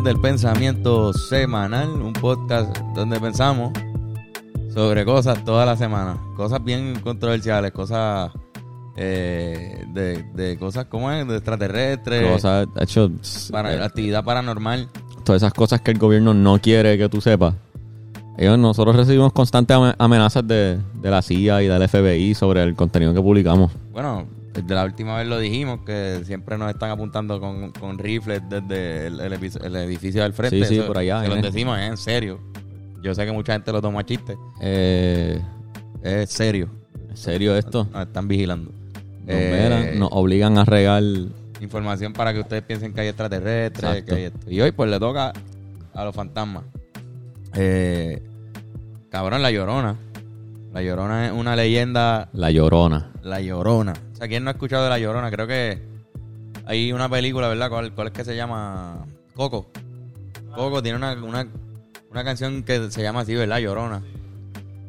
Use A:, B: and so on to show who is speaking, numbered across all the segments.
A: más del Pensamiento Semanal, un podcast donde pensamos sobre cosas toda la semana. Cosas bien controversiales, cosas eh, de, de cosas como es, de extraterrestres,
B: Cosas, hecho,
A: para-
B: eh,
A: actividad paranormal.
B: todas esas cosas que el gobierno no quiere que tú sepas. Ellos, nosotros recibimos constantes ame- amenazas de, de la CIA y del FBI sobre el contenido que publicamos.
A: Bueno, desde la última vez lo dijimos, que siempre nos están apuntando con, con rifles desde el, el edificio del frente.
B: Sí, sí, por allá,
A: Que
B: eh.
A: lo decimos, es en serio. Yo sé que mucha gente lo toma chiste.
B: Eh,
A: Es serio.
B: ¿En serio esto?
A: Nos están vigilando.
B: Nos
A: Eh,
B: nos obligan a regar.
A: información para que ustedes piensen que hay extraterrestres, que hay esto. Y hoy pues le toca a los fantasmas. Eh, cabrón, La Llorona. La Llorona es una leyenda,
B: La llorona.
A: La Llorona. Sea, ¿quién no ha escuchado de La Llorona? Creo que hay una película, ¿verdad? ¿Cuál, cuál es que se llama? Coco. Coco tiene una, una, una canción que se llama así, ¿verdad? Llorona.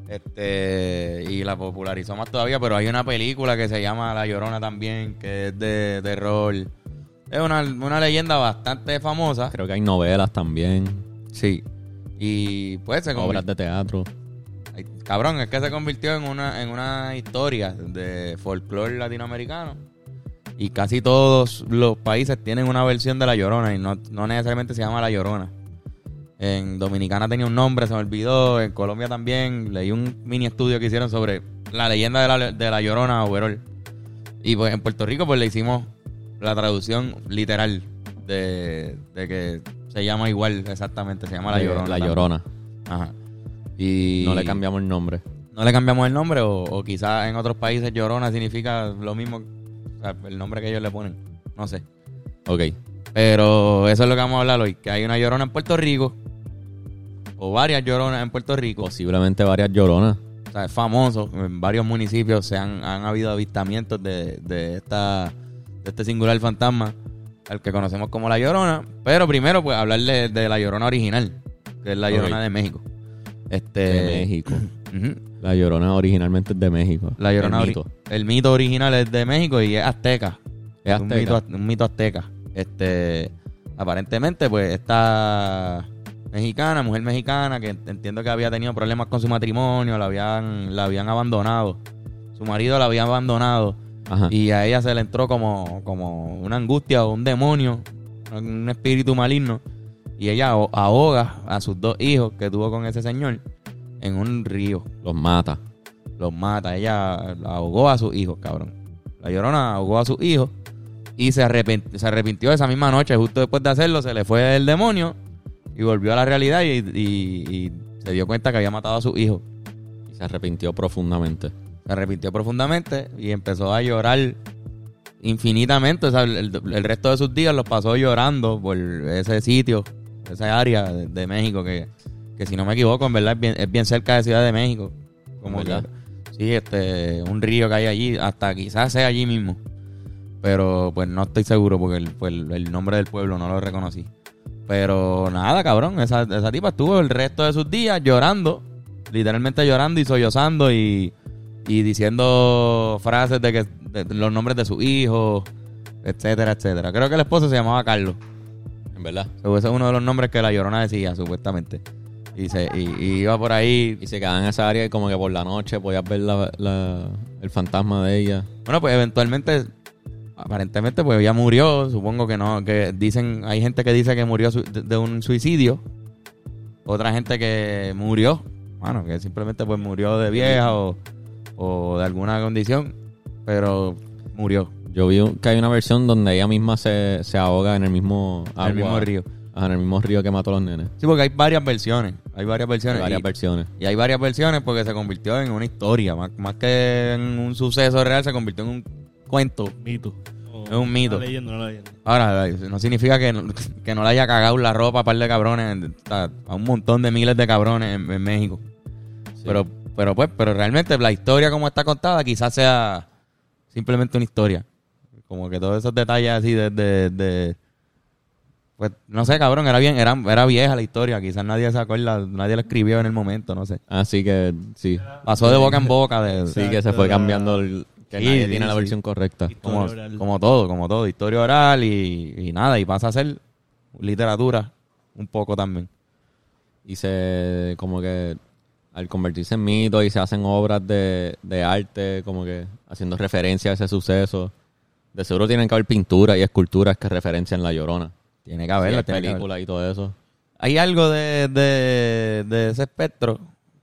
A: Este, y la popularizó más todavía, pero hay una película que se llama La Llorona también, que es de terror. Es una, una leyenda bastante famosa.
B: Creo que hay novelas también.
A: Sí. Y pues se
B: Obras de teatro.
A: Cabrón, es que se convirtió en una, en una historia de folclore latinoamericano. Y casi todos los países tienen una versión de La Llorona y no, no necesariamente se llama La Llorona. En Dominicana tenía un nombre, se me olvidó. En Colombia también. Leí un mini estudio que hicieron sobre la leyenda de la, de la Llorona overall. Y pues en Puerto Rico pues le hicimos la traducción literal de, de que se llama igual exactamente. Se llama La Llorona.
B: La
A: también.
B: llorona.
A: Ajá. Y
B: No le cambiamos el nombre.
A: no le cambiamos el nombre o, o quizás en otros países Llorona significa lo mismo, o sea, el nombre que ellos le ponen, no sé.
B: Ok.
A: Pero eso es lo que vamos a hablar hoy, que hay una Llorona en Puerto Rico o varias Lloronas en Puerto Rico,
B: Posiblemente varias lloronas.
A: o sea, es famoso, en varios municipios se han, han habido avistamientos de, de esta de este singular fantasma al que conocemos como la Llorona, pero primero pues hablar de, de la Llorona original, que es la. Llorona de México. Este
B: De México. La llorona originalmente es de México.
A: La Llorona
B: El mito.
A: el mito original es de México y es azteca.
B: Es
A: Un, mito, un mito azteca. Este, aparentemente, pues, esta mexicana, mujer mexicana, que entiendo que había tenido problemas con su matrimonio, la habían, la habían abandonado. Su marido la había abandonado.
B: Ajá.
A: Y a ella se le entró como, como una angustia o un demonio, un espíritu maligno. Y ella aho- ahoga a sus dos hijos que tuvo con ese señor en un río
B: Los mata.
A: los mata. Ella ahogó a sus hijos, cabrón. La llorona ahogó a sus hijos y se, arrepint- se arrepintió esa misma noche. Justo después de hacerlo, se le fue el demonio y volvió a la realidad y, y- y se dio cuenta que había matado a sus hijos.
B: Y se arrepintió profundamente.
A: Se arrepintió profundamente y empezó a llorar infinitamente. O sea, el, el resto de sus días los pasó llorando por ese sitio, esa área de, de México que, que si no me equivoco, en verdad es bien, es bien cerca de Ciudad de México. Como que- sí, este, un río que hay allí, hasta quizás sea allí mismo. Pero pues no estoy seguro porque el, pues, el- nombre del pueblo no lo reconocí. Pero nada, cabrón, esa, esa tipa estuvo el resto de sus días llorando, literalmente llorando y sollozando y, y diciendo frases de que de los nombres de sus hijos, etcétera, etcétera. Creo que el esposo se llamaba Carlos.
B: En verdad.
A: Ese es uno de los nombres que la llorona decía, supuestamente. Y, se, y, y iba por ahí.
B: Y se quedaba en esa área y como que por la noche podías ver la, la- el fantasma de ella.
A: Bueno, pues eventualmente, aparentemente, pues ella murió. Supongo que no, que dicen, hay gente que dice que murió su- de, de un suicidio. Otra gente que murió, bueno, que simplemente pues murió de vieja o, o de alguna condición, pero murió
B: Yo vi un- que hay una versión donde ella misma se, se ahoga en el mismo
A: en el mismo río.
B: Ajá, en el mismo río que mató a los nenes.
A: Sí, porque hay varias versiones, hay varias
B: Hay
A: versiones.
B: varias
A: y-
B: versiones.
A: Y hay varias versiones porque se convirtió en una historia, más, más que en un suceso real, se convirtió en un cuento.
C: Mito.
A: Es un mito.
C: Una leyenda, una leyenda.
A: Ahora, no significa que no, que no le haya cagado la ropa a par de cabrones, a, a un montón de miles de cabrones en, en México.
B: Sí.
A: Pero, pero pues, pero realmente la historia como está contada quizás sea simplemente una historia. Como que todos esos detalles así de, de, de- pues, no sé, cabrón, era bien, era, era vieja la historia, quizás nadie se acuerda, nadie la escribió en el momento, no sé.
B: Así que sí.
A: Pasó de boca en boca de,
B: Sí, que se fue cambiando el, que
A: Sí,
B: nadie
A: sí,
B: tiene la versión correcta.
A: como, como todo, como todo, historia oral y, y nada, y pasa a ser literatura, un poco también.
B: Y se, como que, al convertirse en mito y se hacen obras de, de arte, como que haciendo referencia a ese suceso. De seguro tienen que haber pinturas y esculturas que referencian La Llorona.
A: Tiene que haberla,
B: Sí, películas y todo eso.
A: Hay algo de, de, de ese espectro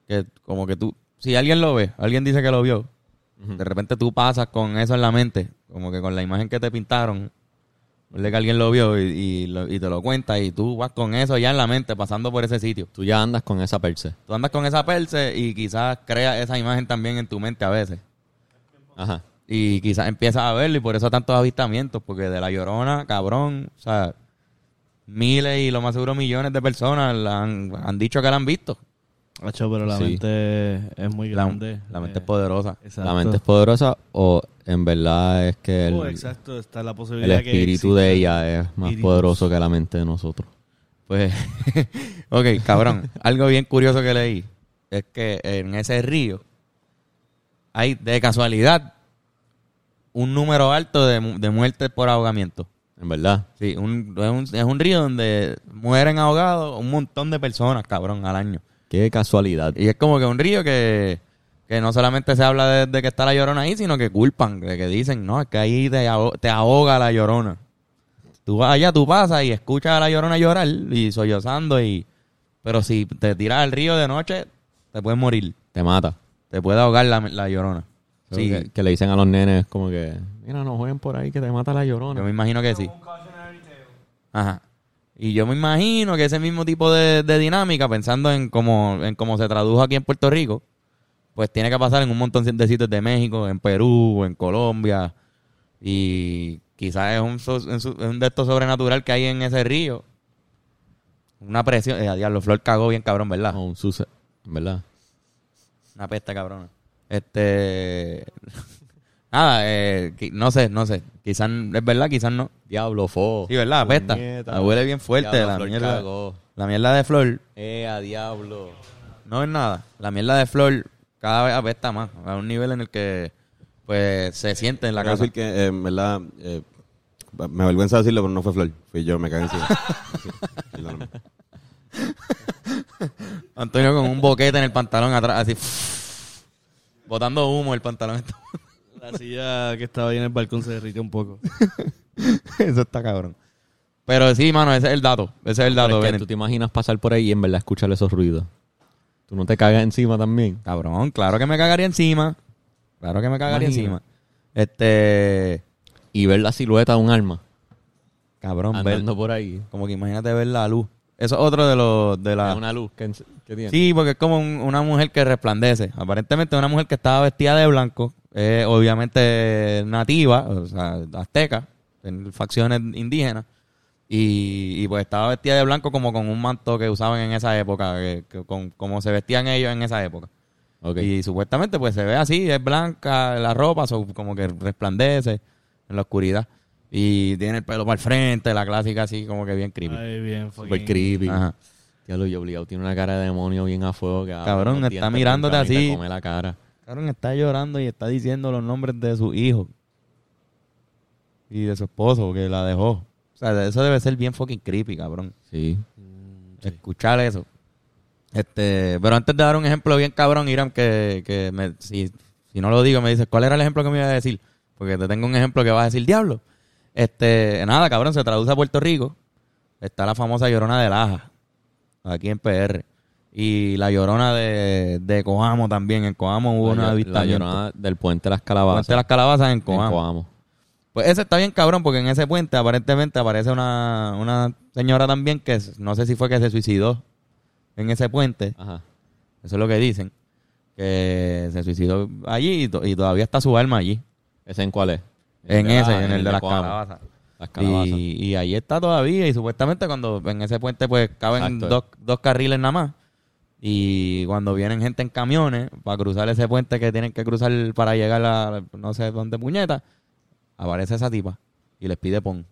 A: que como que tú, si alguien lo ve, alguien dice que lo vio, de repente tú pasas con eso en la mente, como que con la imagen que te pintaron, que alguien lo vio y, y lo- y te lo cuenta y tú vas con eso ya en la mente pasando por ese sitio.
B: Tú ya andas con esa perse.
A: Tú andas con esa perse y quizás creas esa imagen también en tu mente a veces.
B: Ajá.
A: Y quizás empiezas a verlo y por eso tantos avistamientos, porque de la llorona, cabrón, o sea, miles y lo más seguro millones de personas la han, han dicho que la han visto.
C: Hacho, pero la
B: Sí.
C: mente es muy grande.
A: la mente
C: Eh,
A: es poderosa.
C: Exacto.
B: ¿La mente es poderosa o en verdad es que el,
C: Oh, exacto, está la
B: el
C: posibilidad que
B: espíritu de ella es más poderoso que la mente de nosotros?
A: Pues, ok, cabrón. algo bien curioso que leí es que en ese río hay de casualidad un número alto de, de muertes por ahogamiento.
B: En verdad.
A: Sí, un- es, un, es un río donde mueren ahogados un montón de personas, cabrón, al año.
B: Qué casualidad.
A: Y es como que un río que, que no solamente se habla de, de que está la llorona ahí, sino que culpan, de que dicen, no, es que ahí te, te ahoga la llorona. Tú vas allá, tú pasas y escuchas a la llorona llorar y sollozando y... Pero si te tiras al río de noche, te puedes morir.
B: Te mata.
A: Te puede ahogar la, la llorona.
B: Sí. Que, que le dicen a los nenes como que, mira, no jueguen por ahí que te mata la llorona.
A: yo me imagino que sí. Ajá. Y yo me imagino que ese mismo tipo de, de dinámica, pensando en cómo, en cómo se tradujo aquí en Puerto Rico, pues tiene que pasar en un montón de sitios de México, en Perú, en Colombia. Y quizás es un, so- es un- es un de estos sobrenatural que hay en ese río. Una presión. Eh, a diablo, Flor cagó bien cabrón, ¿verdad?
B: No, un suce- verdad.
A: Una peste cabrona. Este. Nada, eh, no sé, no sé. Quizás es verdad, quizás no.
B: Diablo, fo.
A: Sí, ¿verdad? Apesta. La huele bien fuerte.
B: Diablo,
A: la,
B: Flor
A: mierda,
B: cagó.
A: la mierda de flor
B: Eh, a diablo.
A: no es nada. La mierda de flor cada vez apesta más. A un nivel en el que pues se siente en la
D: Quiero
A: casa.
D: decir que, eh, en verdad, eh, me avergüenza decirlo, pero no fue Flor. Fui yo, me cagué encima. Sí.
A: Antonio con un boquete en el pantalón atrás, así. Botando humo el pantalón.
C: La silla que estaba ahí en el balcón se derritió un poco.
A: Eso está cabrón. Pero sí, mano, ese es el dato. Ese es el
B: Pero
A: dato.
B: es que tú te imaginas pasar por ahí y en verdad escuchar esos ruidos. Tú no te cagas encima también.
A: Cabrón, claro que me cagaría encima. Claro que me cagaría
B: Imagina.
A: encima. Este.
B: Y ver la silueta de un arma
A: Cabrón, ver,
B: andando por ahí.
A: como que imagínate ver la luz. Eso es otro de los de la.
B: Es una luz que, que tiene.
A: Sí, porque es como un- una mujer que resplandece. Aparentemente una mujer que estaba vestida de blanco, eh, obviamente nativa, o sea, azteca, en facciones indígenas, y, y pues estaba vestida de blanco como con un manto que usaban en esa época, que- que con, como se vestían ellos en esa época. Y supuestamente pues se ve así, es blanca la ropa, so- como que resplandece en la oscuridad. Y tiene el pelo para el frente, la clásica así como que bien creepy.
C: Ay, bien,
B: Super
C: fucking-
B: creepy.
A: Ajá.
B: Diablo, y obligado tiene una cara de demonio bien a fuego. Que
A: Cabrón, está mirándote así.
B: Come la cara.
A: Cabrón, está llorando y está diciendo los nombres de su hijo. Y de su esposo, que la dejó. O sea, eso debe ser bien fucking creepy, cabrón.
B: Sí.
A: Escuchar eso. Este, pero antes de dar un ejemplo bien cabrón, Irán, que, que me, si, si no lo digo, me dices, ¿cuál era el ejemplo que me iba a decir? Porque te tengo un ejemplo que vas a decir, diablo. Este, nada, cabrón, se traduce a Puerto Rico. Está la famosa Llorona de Laja, aquí en PR. Y la Llorona de, de Coamo también. En Coamo hubo
B: la,
A: una
B: la llorona del puente de las calabazas.
A: Puente de las calabazas en
B: en
A: Coamo. Pues ese está bien cabrón porque en ese puente aparentemente aparece una, una señora también que no sé si fue que se suicidó en ese puente.
B: Ajá.
A: Eso es lo que dicen. Que se suicidó allí y, to- y todavía está su alma allí.
B: ¿Ese en cuál es?
A: En
B: de
A: ese,
B: la-
A: en el de las calabazas.
B: Las calabazas.
A: Y, y ahí está todavía. Y supuestamente cuando en ese puente pues caben dos, dos carriles nada más. Y cuando vienen gente en camiones para cruzar ese puente que tienen que cruzar para llegar a no sé dónde puñeta, aparece esa tipa y les pide pon.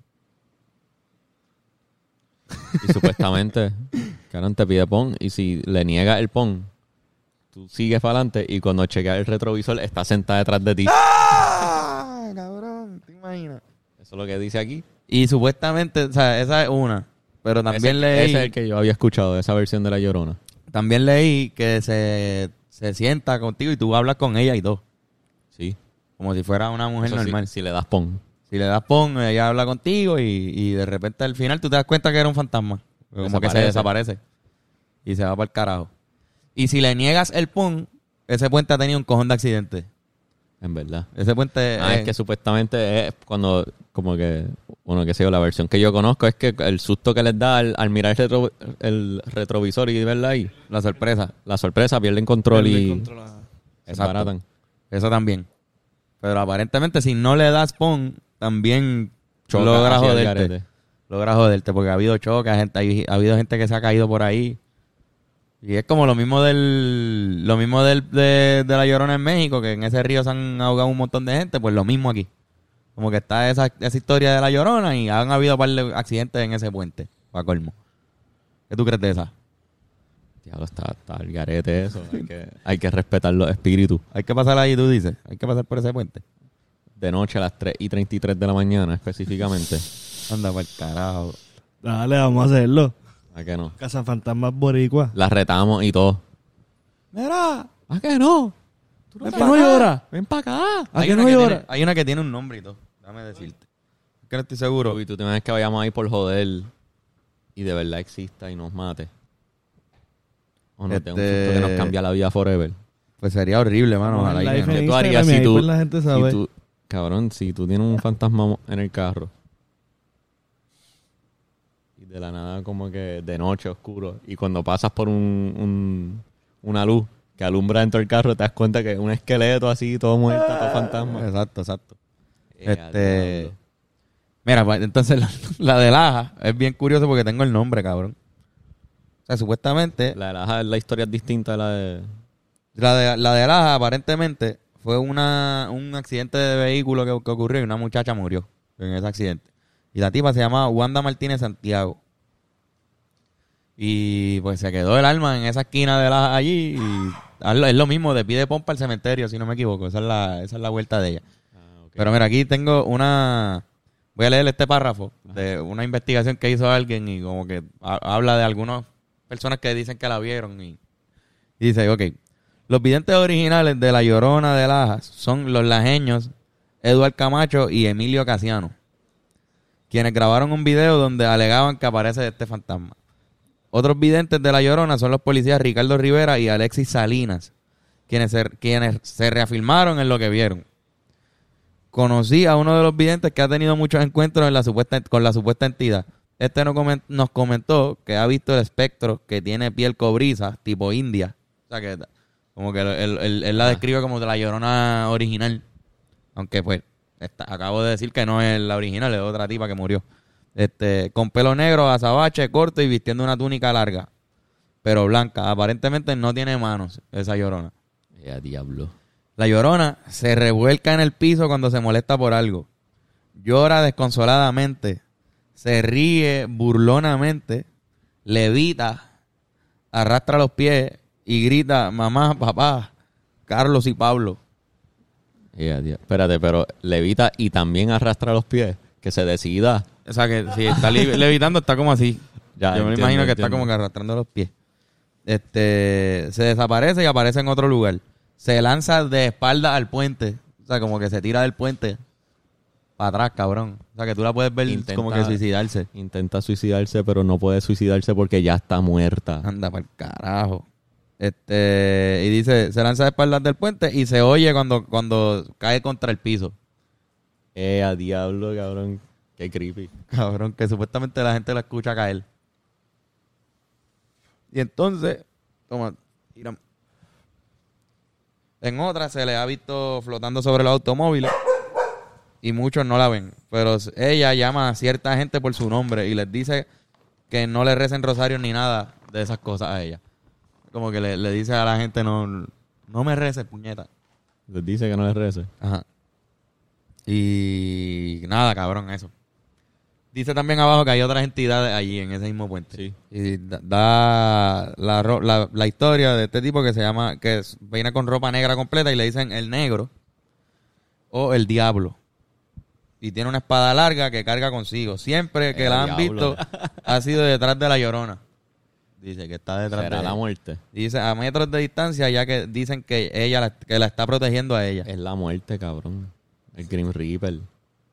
B: Y supuestamente, Cabrón te pide pon y si le niega el pon, tú sigues para adelante y cuando chequeas el retrovisor está sentada detrás de ti.
A: ¡Ah! Cabrón, te imaginas.
B: Eso es lo que dice aquí.
A: Y supuestamente, o sea, esa es una. pero también
B: ese,
A: leí,
B: ese es el que yo había escuchado, de esa versión de La Llorona.
A: también leí que se, se sienta contigo y tú hablas con ella y todo.
B: Sí.
A: Como si fuera una mujer
B: Eso sí,
A: normal.
B: si le das pon.
A: Si le das pon, ella habla contigo y, y de repente al final tú te das cuenta que era un fantasma. Como que se
B: Desaparece.
A: desaparece. Y se va para el carajo. Y si le niegas el pon, ese puente ha tenido un cojón de accidentes.
B: En verdad.
A: Ese puente...
B: Ah, es que supuestamente es cuando, como que, bueno, qué sé yo, la versión que yo conozco es que el susto que les da al, al mirar el, retro- el retrovisor y verla ahí,
A: la sorpresa.
B: la sorpresa, pierden control y
C: control, ajá.
B: se
A: Exacto.
B: baratan.
A: Eso también. Pero aparentemente si no le das pon, también
B: Choca
A: logra joderte. Logra joderte porque ha habido choques, ha, gente- hay- ha habido gente que se ha caído por ahí. Y es como lo mismo del lo mismo del, de, de la Llorona en México, que en ese río se han ahogado un montón de gente, pues lo mismo aquí. Como que está esa, esa historia de la Llorona y han habido un par de accidentes en ese puente, para colmo. ¿Qué tú crees de esa?
B: Diablo, está, está el garete eso. Hay que, hay que respetar los espíritus.
A: Hay que pasar ahí, tú dices. Hay que pasar por ese puente.
B: De noche a las 3 y 33 de la mañana, específicamente.
A: Anda para el carajo.
C: Dale, vamos a hacerlo.
B: ¿A qué no?
C: Casa Fantasmas Boricua.
B: La retamos y todo.
A: Mira,
B: ¿A qué no? ¿Tú
C: ¿A que no llora?
B: Ven para acá.
C: ¿A
A: una
C: no
A: que
C: llora?
A: tiene- hay una que tiene un nombre y todo. Déjame decirte. Es que no estoy seguro.
B: Uy, tú te imaginas que vayamos ahí por joder y de verdad exista y nos mate. O un
A: Este-
B: susto que nos cambia la vida forever.
A: Pues sería horrible, mano. Y no.
B: ¿Qué tú harías
C: y
B: si tú,
C: pues, la gente
B: si tú- cabrón, si tú tienes un fantasma en el carro y de la nada como que de noche oscuro y cuando pasas por un, un- una luz que alumbra dentro del carro te das cuenta que es un esqueleto así, todo muerto, todo fantasma.
A: Exacto, exacto.
B: Eh,
A: Este. Mira, pues entonces la, la de Laja es bien curioso porque tengo el nombre, cabrón. O sea, supuestamente
B: La, la, la historia es distinta de la de...
A: La de, la de Laja, aparentemente, fue una, un accidente de vehículo que, que ocurrió y una muchacha murió en ese accidente. Y la tipa se llamaba Wanda Martínez Santiago. Y pues se quedó el alma en esa esquina de Laja allí. Y es lo mismo, de pie de pompa al cementerio, si no me equivoco. Esa es la, esa es la vuelta de ella. Pero mira, aquí tengo una... Voy a leer este párrafo de una investigación que hizo alguien y como que ha- habla de algunas personas que dicen que la vieron y y dice, ok, los videntes originales de La Llorona de Lajas son los lajeños Eduard Camacho y Emilio Casiano, quienes grabaron un video donde alegaban que aparece este fantasma. Otros videntes de La Llorona son los policías Ricardo Rivera y Alexis Salinas, quienes se, quienes se reafirmaron en lo que vieron. Conocí a uno de los videntes que ha tenido muchos encuentros en la supuesta, con la supuesta entidad. Este nos comen- nos comentó que ha visto el espectro que tiene piel cobriza, tipo india. O sea que como que él, él- él la describe como de la llorona original. Aunque pues acabo de decir que no es la original, es otra tipa que murió. Este, con pelo negro, azabache, corto y vistiendo una túnica larga, pero blanca. Aparentemente no tiene manos esa llorona.
B: Ya, diablo.
A: La llorona se revuelca en el piso cuando se molesta por algo. Llora desconsoladamente. Se ríe burlonamente. Levita. Arrastra los pies y grita, mamá, papá, Carlos y Pablo.
B: Espérate, pero levita y también arrastra los pies. Que se decida.
A: O sea que si está levitando está como así.
B: Ya,
A: Yo me imagino que está como que arrastrando los pies. Este se desaparece y aparece en otro lugar. Se lanza de espalda al puente. O sea, como que se tira del puente para atrás, cabrón. O sea, que tú la puedes ver
B: Intenta-
A: como que suicidarse.
B: Intenta suicidarse, pero no puede suicidarse porque ya está muerta.
A: Anda para el carajo. Este, y dice, se lanza de espaldas del puente y se oye cuando, cuando cae contra el piso.
B: Eh, a diablo, cabrón. Qué creepy.
A: Cabrón, que supuestamente la gente la escucha caer. Y entonces, toma, tira. En otra se le ha visto flotando sobre los automóviles y muchos no la ven. Pero ella llama a cierta gente por su nombre y les dice que no le recen rosarios ni nada de esas cosas a ella. Como que le, le dice a la gente, no, no me reces, puñeta.
B: Les dice que no les rece.
A: Ajá. Y nada, cabrón, eso. Dice también abajo que hay otras entidades allí en ese mismo puente.
B: Sí.
A: Y da, da la, la, la historia de este tipo que se llama, que es- viene con ropa negra completa y le dicen el negro o el diablo. y tiene una espada larga que carga consigo. Siempre que la han
B: diablo.
A: visto ha sido detrás de la llorona. Dice que está detrás
B: Será
A: de
B: la muerte.
A: Dice a metros de distancia ya que dicen que ella la, que la está protegiendo a ella.
B: Es la muerte, cabrón. El Grim Reaper.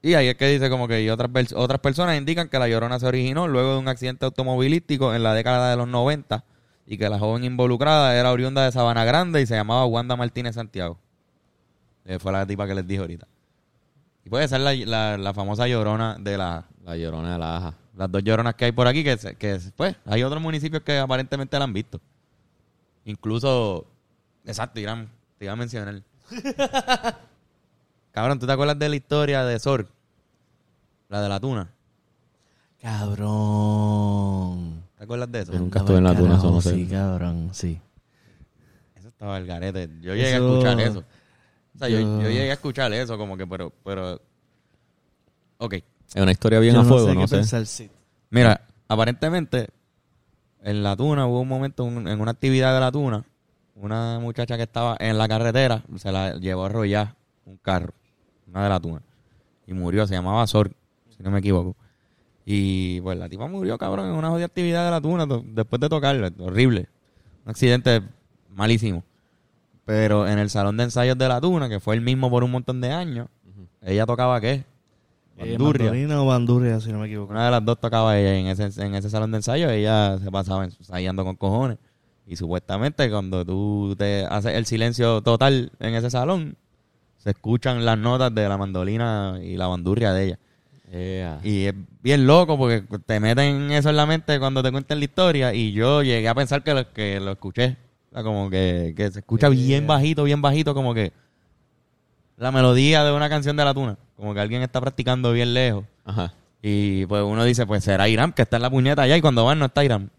A: Y ahí es que dice como que otras, otras personas indican que la llorona se originó luego de un accidente automovilístico en la década de los 90 y que la joven involucrada era oriunda de Sabana Grande y se llamaba Wanda Martínez Santiago. Eh, fue la tipa que les dije ahorita. Y puede ser la, la- la famosa llorona de la,
B: La llorona de la aja.
A: Las dos lloronas que hay por aquí, que, se- que pues hay otros municipios que aparentemente la han visto. Incluso, exacto, Irán, te iba a mencionar. Cabrón, ¿tú te acuerdas de la historia de Sor? La de la tuna.
C: Cabrón.
A: ¿Te acuerdas de eso?
B: Yo nunca estuve en la tuna, eso no sé.
C: Sí, cabrón, sí.
A: Eso estaba el garete. Yo llegué
C: Eso-
A: a escuchar eso. O sea, yo,
C: yo-
A: yo llegué a escuchar eso, como que, pero, pero... Ok.
B: Es una historia bien
C: Yo
B: a
C: no
B: fuego,
C: sé
B: no
C: qué
B: sé.
C: pensar, sí.
A: Mira, aparentemente en la tuna hubo un momento un- en una actividad de la tuna, una muchacha que estaba en la carretera se la llevó a arrollar un carro, una de la tuna, y murió, se llamaba Sor, si no me equivoco. Y pues la tipa murió, cabrón, en una jodida actividad de la tuna to- después de tocarla, horrible. Un accidente malísimo. Pero en el salón de ensayos de la tuna, que fue el mismo por un montón de años, ella tocaba qué?
C: Eh,
A: Bandurria.
C: mandolina o bandurria, si no me equivoco.
A: Una de las dos tocaba ella y en ese, en ese salón de ensayo. Ella se pasaba ensayando con cojones. Y supuestamente cuando tú te haces el silencio total en ese salón, se escuchan las notas de la mandolina y la bandurria de ella. Y es bien loco porque te meten eso en la mente cuando te cuentan la historia. Y yo llegué a pensar que lo, que lo escuché. O sea, como que, que se escucha bien bajito, bien bajito, como que la melodía de una canción de la tuna. Como que alguien está practicando bien lejos.
B: Ajá.
A: Y pues uno dice, pues será Irán, que está en la puñeta allá y cuando van no está Irán.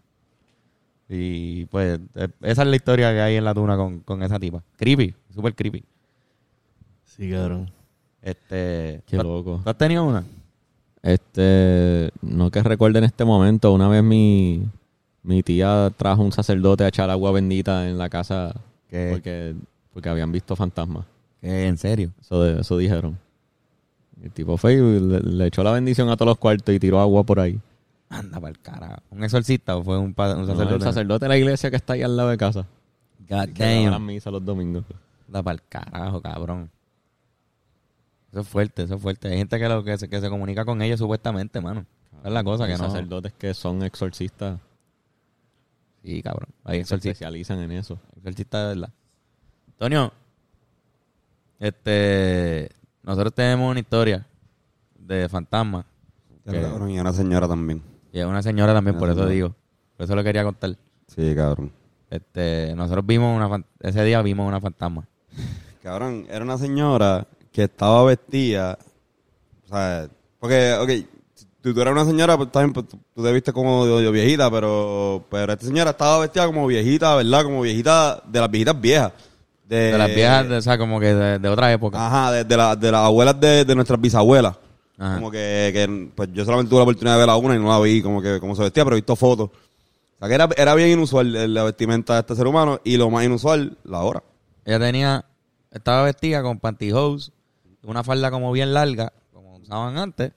A: Y pues eh, esa es la historia que hay en la tuna con, con esa tipa. Creepy, súper creepy.
C: Sí, cabrón.
A: Este,
B: Qué
A: ¿tú-
B: loco.
A: ¿Tú has tenido una?
B: Este, no que recuerde en este momento, una vez mi, mi tía trajo un sacerdote a echar agua bendita en la casa
A: ¿Qué?
B: porque, porque habían visto fantasmas.
A: ¿Qué? ¿En serio?
B: Eso, dijeron. El tipo fue y le, le echó la bendición a todos los cuartos y tiró agua por ahí.
A: Anda para el carajo. ¿Un exorcista o fue un, un
B: No,
A: sacerdote?
B: el sacerdote de la iglesia que está ahí al lado de casa.
A: God
B: Que daba las
A: damn.
B: misas los domingos.
A: Anda para el carajo, cabrón. Eso es fuerte, eso es fuerte. Hay gente que, lo, que, se, que se comunica con ellos supuestamente, mano. Esa es la cosa que no.
B: sacerdotes que son exorcistas
A: Sí, cabrón. Hay
B: se
A: exorcistas.
B: especializan en eso.
A: Exorcista de verdad. Antonio, este, nosotros tenemos una historia de fantasma.
D: Qué cabrón, y una señora también.
A: Y es una señora también,
D: Una
A: por eso digo. Por eso lo quería contar.
D: Sí, cabrón.
A: Este, nosotros vimos una ese día vimos una fantasma.
D: Cabrón, era una señora que estaba vestida. O sea, porque, ok, si tú, eras una señora, pues también pues, tú, te viste como de viejita, pero, pero esta señora estaba vestida como viejita, ¿verdad? Como viejita, de las viejitas viejas. De,
A: De las viejas, de- o sea, como que de, de otra época.
D: Ajá, de, de, la- de las abuelas de, de nuestras bisabuelas.
A: Ajá.
D: Como que, que, pues yo solamente tuve la oportunidad de ver a una y no la vi como que cómo se vestía, pero he visto fotos. O sea que era, era bien inusual eh, la vestimenta de este ser humano y lo más inusual, la hora.
A: Ella tenía, estaba vestida con pantyhose, una falda como bien larga, como usaban antes.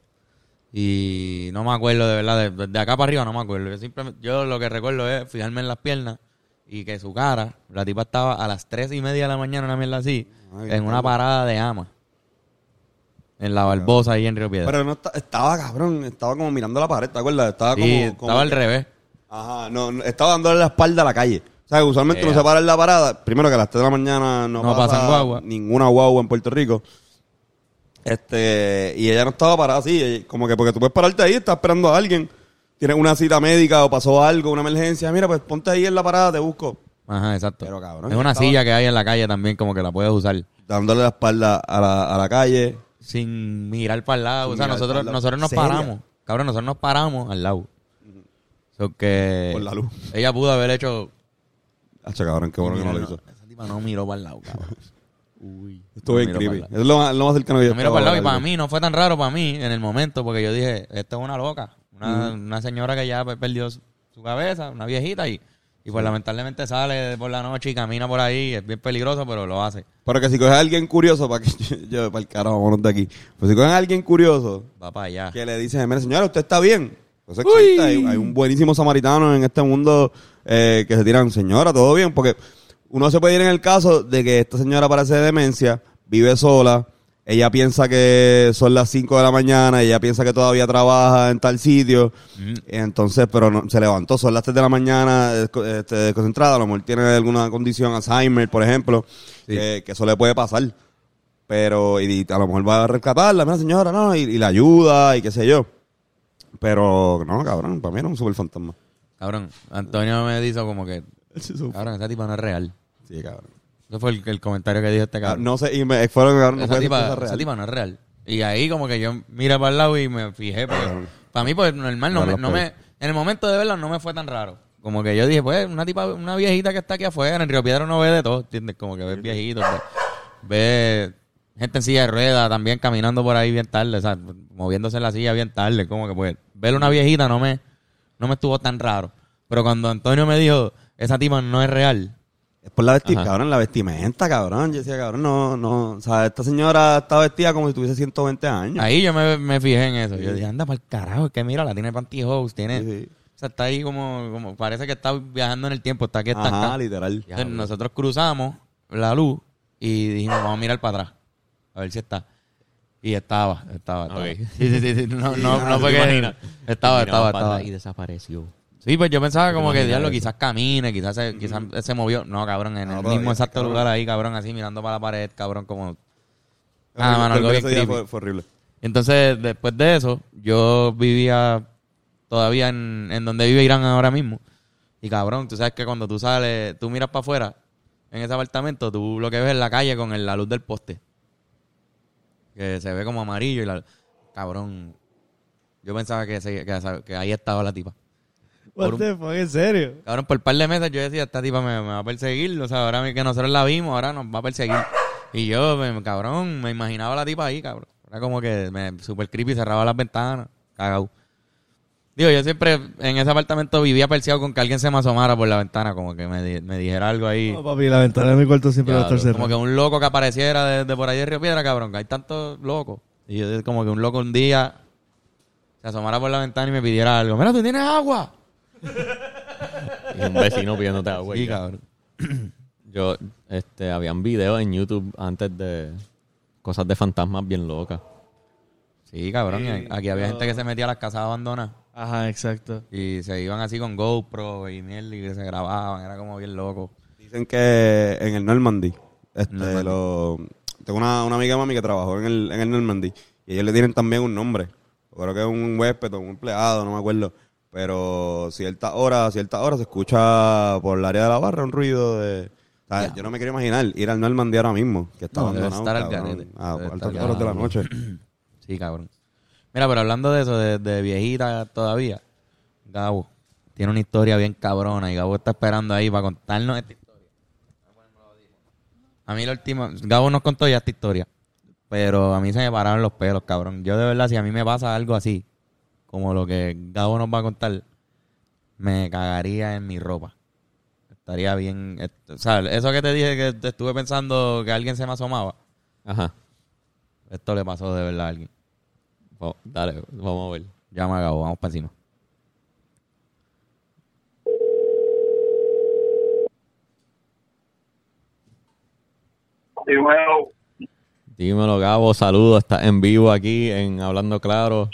A: Y no me acuerdo de verdad, de, de acá para arriba no me acuerdo. Yo, simplemente, yo lo que recuerdo es fijarme en las piernas y que su cara, la tipa estaba a las tres y media de la mañana, una mierda así,
D: Ay,
A: en una parada de ama. En la Barbosa, ahí en Río Piedra.
D: Pero no esta- estaba cabrón, estaba como mirando la pared, ¿te acuerdas? Estaba
A: sí,
D: como,
A: estaba al
D: que-
A: revés.
D: Ajá, no, no, estaba dándole la espalda a la calle. O sea, usualmente
A: Ea.
D: uno se para en la parada. Primero que a las 3 de la mañana no,
A: No
D: pasa
A: pasan guagua.
D: ninguna guagua en Puerto Rico. Este, y ella no estaba parada así, ella- como que porque tú puedes pararte ahí, estás esperando a alguien, tienes una cita médica o pasó algo, una emergencia, mira, pues ponte ahí en la parada, te busco.
A: Ajá, exacto.
D: Pero, cabrón,
A: es una
D: estaba-
A: silla que hay en la calle también, como que la puedes usar.
D: Dándole la espalda a la, a la calle.
A: sin mirar para el lado.
D: Sin
A: o sea,
D: mirar
A: nosotros,
D: pa'l lado.
A: nosotros nos
D: ¿Seria?
A: paramos. Cabrón, nosotros nos paramos al lado. So que
D: Por la luz.
A: Ella pudo haber hecho.
D: Hacho, cabrón, qué bueno que no lo hizo.
A: Esa tipa no miró para el lado, cabrón. Uy.
D: Estuvo bien
A: miró
D: creepy.
A: pa'l lado.
D: Es lo más, lo más cercano que yo
A: No miró para el lado y
D: a
A: para
D: algo.
A: mí no fue tan raro para mí en el momento porque yo dije, esta es una loca. Una, una señora que ya pe- perdió su, su cabeza, una viejita y Y pues lamentablemente sale por la noche y camina por ahí, es bien peligroso, pero lo hace.
D: Pero que si coges a alguien curioso, para que yo, yo para el carajo, vámonos de aquí. Pues si cogen a alguien curioso,
A: Va para allá.
D: que le dice, mire señora, usted está bien. Existe. Hay, hay un buenísimo samaritano en este mundo eh, que se tiran, señora, todo bien. Porque uno se puede ir en el caso de que esta señora parece de demencia, vive sola, ella piensa que son las 5 de la mañana, ella piensa que todavía trabaja en tal sitio, entonces, pero no, se levantó, son las 3 de la mañana, este, desconcentrada, a lo mejor tiene alguna condición, Alzheimer, por ejemplo, que, que eso le puede pasar. Pero, y, y a lo mejor va a rescatarla, mira señora, no, y, y la ayuda, y qué sé yo. Pero, no, cabrón, para mí era un super fantasma.
A: Cabrón, Antonio me dijo como que, cabrón, esa tipa no es real.
D: Sí, cabrón.
A: Ese fue el, el comentario que dijo este cabrón.
D: No sé, y me fueron, no
A: esa,
D: ser
A: tipa, esa tipa no es real. Y ahí como que yo miré para el lado y me fijé. porque para mí, pues normal, no,
D: No,
A: me, no me, en el momento de verla no me fue tan raro. Como que yo dije, pues, una tipa, una viejita que está aquí afuera, en Río Piedra uno ve de todo, ¿entiendes? Como que ve viejitos, ve, ve gente en silla de ruedas también caminando por ahí bien tarde, o sea, moviéndose en la silla bien tarde, como que pues, ver una viejita no me, no me estuvo tan raro. Pero cuando Antonio me dijo, esa tipa no es real,
D: Es por la vestimenta, cabrón, la vestimenta, cabrón. Yo decía, cabrón, no, no. O sea, esta señora está vestida como si tuviese 120 años.
A: Ahí yo me, me fijé en eso. Yo dije, anda para el carajo, es que mira, la tiene pantyhose, tiene...
D: Sí, sí.
A: O sea, está ahí como, como... Parece que está viajando en el tiempo, está aquí, está
D: Ajá,
A: acá.
D: literal.
A: Entonces, nosotros cruzamos la luz y dijimos, vamos a mirar para atrás. A ver si está. Y estaba, estaba, estaba.
B: Ok.
A: Sí, sí, sí. No, no, no fue
B: ¿Te
A: que... Estaba, estaba, estaba.
B: atrás Y desapareció.
A: Sí, pues yo pensaba como que, diablo, quizás camine, quizás se, quizás se movió. No, cabrón, en el mismo exacto lugar ahí, cabrón, así mirando para la pared, cabrón, como... Ah, mano, algo bien
D: fue, fue horrible.
A: Entonces, después de eso, yo vivía todavía en, en donde vive Irán ahora mismo. Y cabrón, tú sabes que cuando tú sales, tú miras para afuera, en ese apartamento, tú lo que ves es la calle con el- la luz del poste. Que se ve como amarillo y la... Cabrón, yo pensaba que, se- que, que ahí estaba la tipa.
C: What the fuck, ¿en serio?
A: Cabrón, por un par de meses yo decía, esta tipa me, me va a perseguir. O sea, ahora que nosotros la vimos, ahora nos va a perseguir. Y yo, me- cabrón, me imaginaba a la tipa ahí, cabrón. Era como que me super creepy, cerraba las ventanas, cagado. Digo, yo siempre en ese apartamento vivía perseguido con que alguien se me asomara por la ventana, como que me, me dijera algo ahí.
C: No, papi, la ventana de mi cuarto siempre va a estar cerrada.
A: como que un loco que apareciera de, de por ahí de Río Piedra, cabrón, que hay tantos locos. Y yo como que un loco un día se asomara por la ventana y me pidiera algo. Mira, tú tienes agua.
B: Y un vecino pidiéndote agua.
A: Sí, cabrón.
B: Yo, este, habían videos en YouTube antes de cosas de fantasmas bien locas.
A: Sí, cabrón. aquí había gente que se metía a las casas abandonadas
C: Ajá, exacto.
A: y se iban así con GoPro y mierda y que se grababan. Era como bien loco.
D: Dicen que en el Normandy, este,
A: Normandy.
D: lo, tengo una, una amiga mami que trabajó en el, en el Normandy y ellos le tienen también un nombre. Creo que es un huésped o un empleado, no me acuerdo. Pero ciertas horas, ciertas horas se escucha por el área de la barra un ruido de... o sea, Yo no me quiero imaginar ir al Normandy ahora mismo, que está
A: No, debe
D: abandonado,
A: estar al
D: a altas horas de la noche.
A: Sí, cabrón. Mira, pero hablando de eso, de, de viejita todavía, Gabo tiene una historia bien cabrona y Gabo está esperando ahí para contarnos esta historia. A mí la última, Gabo nos contó ya esta historia, pero a mí se me pararon los pelos, cabrón. Yo de verdad, si a mí me pasa algo así, como lo que Gabo nos va a contar, me cagaría en mi ropa. Estaría bien, eh, o sea, eso que te dije que te estuve pensando que alguien se me asomaba,
B: Ajá.
A: esto le pasó de verdad a alguien.
B: Dale, vamos a ver.
A: Llama a Gabo, vamos para encima.
E: Dímelo.
B: Dímelo, Gabo, saludos. Estás en vivo aquí en Hablando Claro,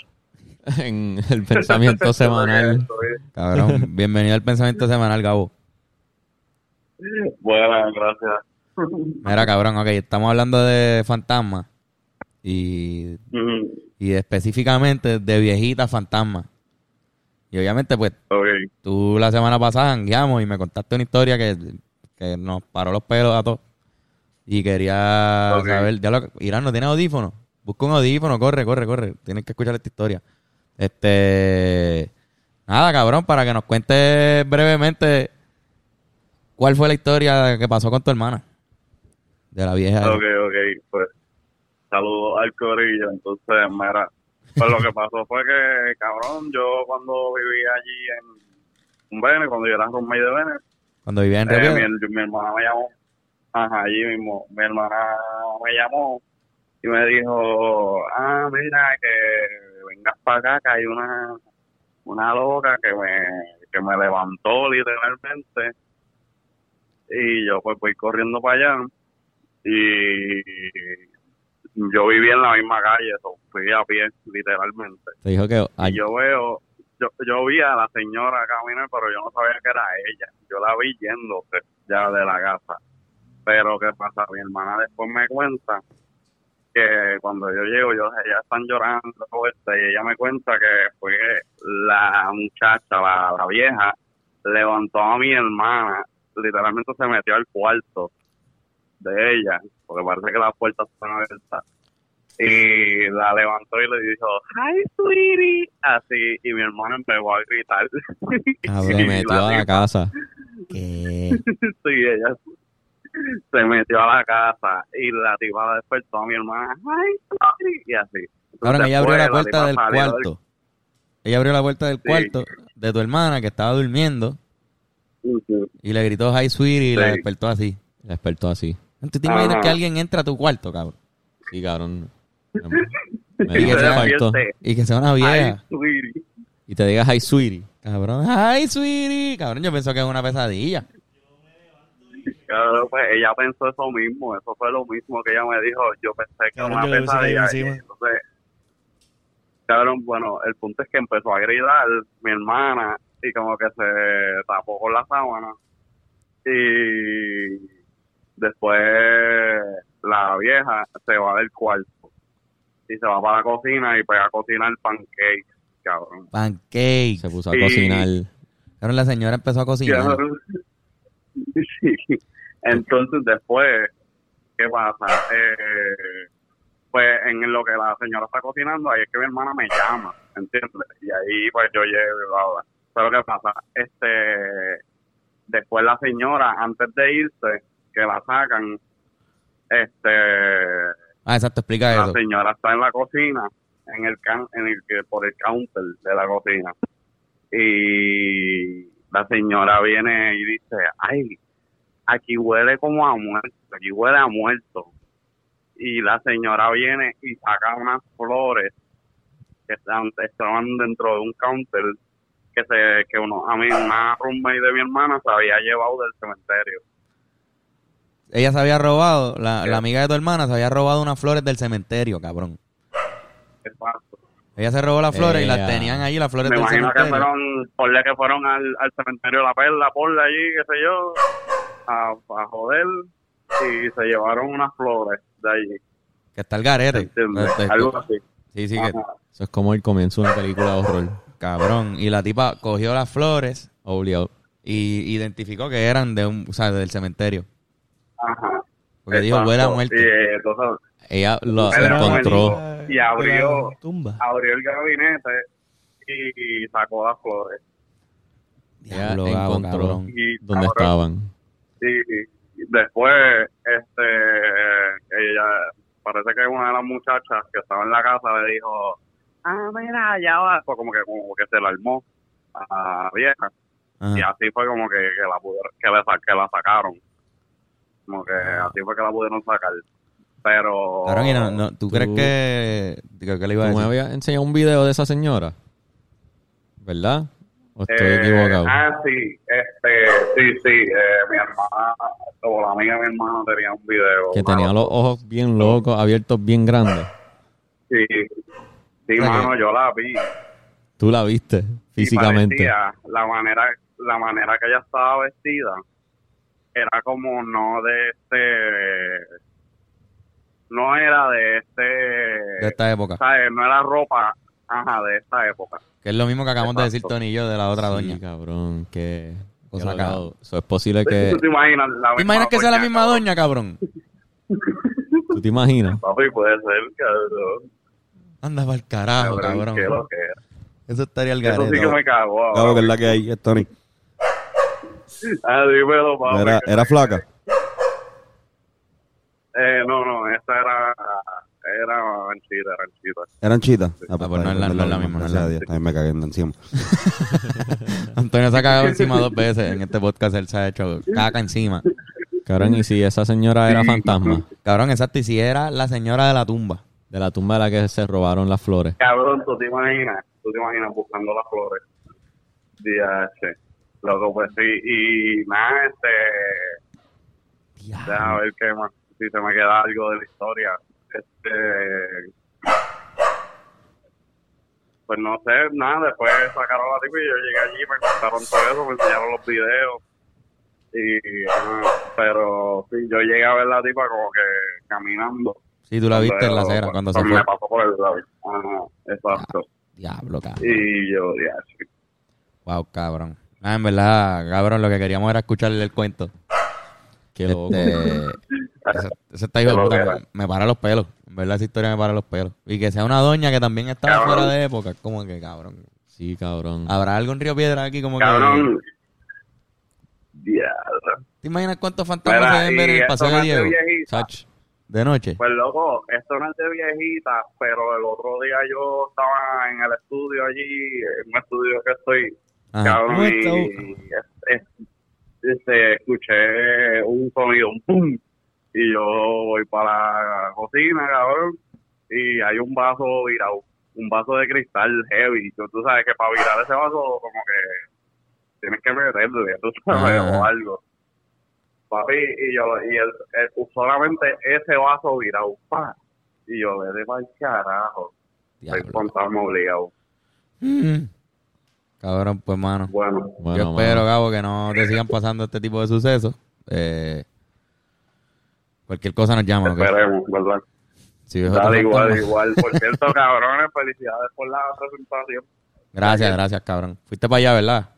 B: en el pensamiento semanal.
A: Cabrón, bienvenido al pensamiento semanal, Gabo.
E: Buenas, gracias.
A: Mira, cabrón, ok, estamos hablando de fantasmas y, y específicamente de viejitas fantasmas. Y obviamente, pues,
E: ok.
A: tú la semana pasada jangueamos y me contaste una historia que, que nos paró los pelos a todos. Y quería saber, ya lo, Irán no tiene audífono. Busca un audífono, corre, corre, corre. Tienes que escuchar esta historia. Este. Nada, cabrón, para que nos cuentes brevemente cuál fue la historia que pasó con tu hermana. De la vieja.
E: Ok, ok, pues saludos al corillo. Entonces, mira, pues lo que pasó fue que, cabrón, yo cuando vivía allí en un Bene, cuando yo era roommate de Bene,
A: Cuando vivía en
E: Eh, mi, mi hermana me llamó, ajá, allí mismo, mi hermana me llamó y me dijo, ah, mira, que vengas para acá, que hay una, una loca que me, que me levantó literalmente. Y yo pues voy corriendo para allá y yo vivía en la misma calle, so, fui a pie, literalmente.
B: Te dijo que
E: Y yo veo, yo, yo vi a la señora caminar, pero yo no sabía que era ella. Yo la vi yéndose ya de la casa. Pero ¿qué pasa? Mi hermana después me cuenta que cuando yo llego, yo ellas están llorando y ella me cuenta que fue la muchacha, la, la vieja, levantó a mi hermana, literalmente se metió al cuarto de ella, porque parece que las puertas están abiertas y la levantó y le dijo, hi sweetie, así, y mi hermano empezó a gritar. Y
B: metió a la casa.
A: ¿Qué?
E: Sí, ella se metió a la casa y la tipa la despertó a mi hermana, hi sweetie, y así. Entonces,
A: ella abrió la puerta del cuarto. Ella abrió la puerta del
E: Sí.
A: cuarto de tu hermana que estaba durmiendo y le gritó hi sweetie y la despertó así.
B: Le despertó así.
A: ¿Tú te imaginas
E: Ajá.
A: que alguien entra a tu cuarto, cabrón?
B: Sí, cabrón. Me,
E: Y
B: infarto.
E: despierte,
A: Y que sea una
E: hi
A: vieja.
E: sweetie.
B: Y te digas hi sweetie.
A: Cabrón, hi sweetie. Cabrón, yo pienso que es una pesadilla.
E: Claro, pues ella pensó eso mismo, eso fue lo mismo que ella me dijo. Yo pensé que era
C: Cabrón,
E: una pesadilla. y
C: encima.
E: entonces, cabrón, bueno, el punto es que empezó a gritar mi hermana y como que se tapó con la sábana. Y después la vieja se va del cuarto y se va para la cocina y pega a cocinar pancakes, cabrón.
A: Pancake.
B: Se puso a cocinar.
A: Cabrón, la señora empezó a cocinar.
E: Sí. Entonces después, ¿qué pasa? Eh, pues en lo que la señora está cocinando, ahí es que mi hermana me llama, ¿entiendes? Y ahí pues yo llego. Pero ¿qué pasa? Este, después la señora, antes de irse, que la sacan, este,
A: Ah, exacto, explica
E: la
A: eso.
E: señora está en la cocina, en el can, en el que por el counter de la cocina. Y la señora viene y dice, "Ay, aquí huele como a muerto, aquí huele a muerto." Y la señora viene y saca unas flores que están, estaban dentro de un counter que se que uno a mí una roommate de mi hermana se había llevado del cementerio.
A: Ella se había robado, la, la amiga de tu hermana se había robado unas flores del cementerio, cabrón.
E: Exacto.
A: Ella se robó las flores y las tenían ahí, las flores
E: Me
A: del
E: imagino que
A: cementerio.
E: fueron, ponle que fueron al, al cementerio de la perla, por allí, qué sé yo, a, a joder, y se llevaron unas flores de allí,
A: Que está el garete.
E: ¿entiendes?
A: Este,
E: Algo así.
A: Sí, sí, que.
B: Eso es como el comienzo de una película de horror.
A: cabrón. Y la tipa cogió las flores
B: Obligado.
A: y identificó que eran de un, o sea, del cementerio.
E: Ajá.
A: Porque dijo,
E: Exacto.
A: huele a muerto.
E: Y eh, entonces
B: Ella lo encontró.
E: Y abrió-
C: Tumba.
E: abrió el gabinete y, sacó las flores.
B: Ella encontró
A: cabrón.
E: Y
B: dónde
E: cabrón,
B: estaban.
E: Sí, y después, este, ella, parece que una de las muchachas que estaba en la casa le dijo, ah, mira, ya va, Pues como que, como que se la armó a la vieja.
A: Ajá.
E: Y así fue como que, que la pudieron, que, le sa- que la sacaron. Como que así fue que la pudieron sacar. Pero...
A: Y no, no, ¿tú,
B: Tú-
A: crees que... Creo que le iba a
B: me
A: decir.
B: habías enseñado un video de esa señora. ¿Verdad? ¿O estoy
E: Eh,
B: equivocado?
E: Ah, sí, este, sí, sí, eh, mi hermana, o la amiga de mi hermano tenía un video.
B: que tenía los ojos bien locos, abiertos bien grandes.
E: Sí, sí,
A: O sea
E: mano, yo la vi.
B: Tú la viste
E: y
B: físicamente.
E: parecía, la manera, la manera que ella estaba vestida era como no de este, no era de este,
A: De esta época.
E: ¿sabes? No era ropa, ajá, de esta época.
A: Que es lo mismo que acabamos de decir
E: Exacto.
A: Tony y yo de la otra
B: Sí,
A: doña.
B: cabrón, que...
A: Cosa
B: locado. Eso es posible que...
E: ¿Tú te imaginas la
A: ¿Te imaginas que sea la misma
E: doña?
A: doña, cabrón?
B: ¿Tú te imaginas?
E: Papi, puede ser, cabrón.
A: Anda para el carajo, cabrón.
E: qué lo que.
A: Eso estaría el
E: Eso sí
A: garete.
E: que me cagó.
D: Claro que es la que hay, es Tony.
E: Ah, dímelo, papi.
D: Era, era flaca.
E: Eh, no, no, esta era era anchita, era anchita.
D: ¿Eran chitas?
A: Ah, pues no es la- no es la misma, no es la
D: me cagué encima.
A: Antonio se ha cagado encima dos veces en este podcast. Él se ha hecho caca encima.
B: Cabrón, y si esa señora era fantasma,
A: Cabrón, exacto. Y si era la señora de la tumba.
B: de la tumba de la que se robaron las flores.
E: Cabrón, tú te imaginas, tú te imaginas buscando las flores. DH. Loco, pues sí, y nada, este, déjame ver qué más, si se me queda algo de la historia. Este, pues no sé, nada, después sacaron la tipa y yo llegué allí, me contaron todo eso, me enseñaron los videos. Y, pero sí, yo llegué a ver la tipa como que caminando.
A: Sí, tú la viste en la acera cuando se
E: me
A: fue.
E: pasó por el lado. Ajá, exacto.
A: Diablo, cabrón.
E: Y yo, ya, sí.
A: Wow, cabrón. Ah, en verdad, cabrón, lo que queríamos era escucharle el cuento.
B: Qué loco.
A: Este, ese, ese está hijo puta, me, me para los pelos. En verdad, esa historia me para los pelos. Y que sea una doña que también estaba
E: Cabrón.
A: fuera de época. Como que, cabrón.
B: Sí, cabrón.
A: ¿Habrá algo en Río Piedra aquí como
E: Cabrón.
A: Que... ¿Te imaginas cuántos fantasmas
E: Mira,
A: se deben ver en
E: y
A: el paseo de Diego? Sach, de noche.
E: Pues loco, esto no es de viejita, pero el otro día yo estaba en el estudio allí, en un estudio que estoy,
A: Ajá.
E: cabrón,
C: ¿Cómo
E: y es- este, escuché un sonido, un pum, y yo voy para la cocina, cabrón, y hay un vaso virado, un vaso de cristal heavy, yo, tú sabes que para virar ese vaso como que tienes que meterle, tú sabes,
A: Ajá.
E: o algo. Papi, y yo, y el, el- solamente ese vaso virado, pa, y yo, vete para el carajo, estoy fantasma obligado.
A: Mm. Cabrón, pues, mano.
E: Bueno,
B: Bueno,
A: Yo
B: mano.
A: espero, Gabo, que no te sigan pasando este tipo de sucesos. Eh, cualquier cosa nos llama,
E: esperemos, ¿verdad?
A: Otro
E: Dale, igual, igual. Por cierto, cabrones, felicidades por la presentación.
A: Gracias, gracias, cabrón. Fuiste para allá, ¿verdad?